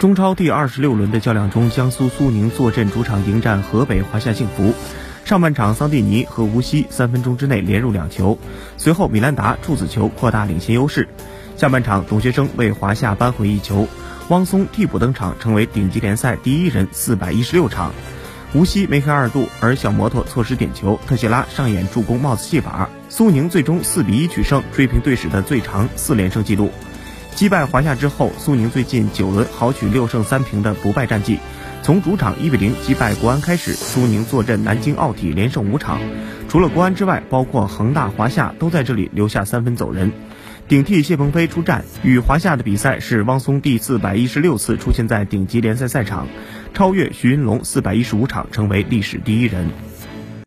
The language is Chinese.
中超第二十六轮的较量中，江苏苏宁坐镇主场迎战河北华夏幸福。上半场，桑蒂尼和吴曦三分钟之内连入两球，随后米兰达处子球扩大领先优势。下半场，董学生为华夏扳回一球，汪松替补登场，成为顶级联赛第一人，四百一十六场。无锡梅开二度，而小摩托错失点球，特谢拉上演助攻帽子戏法，苏宁最终四比一取胜，追平队史的最长四连胜纪录。击败华夏之后，苏宁最近九轮豪取六胜三平的不败战绩。从主场一比零击败国安开始，苏宁坐镇南京奥体连胜五场，除了国安之外，包括恒大、华夏都在这里留下三分走人。顶替谢鹏飞出战与华夏的比赛是汪松第四百一十六次出现在顶级联赛赛场，超越徐云龙四百一十五场，成为历史第一人。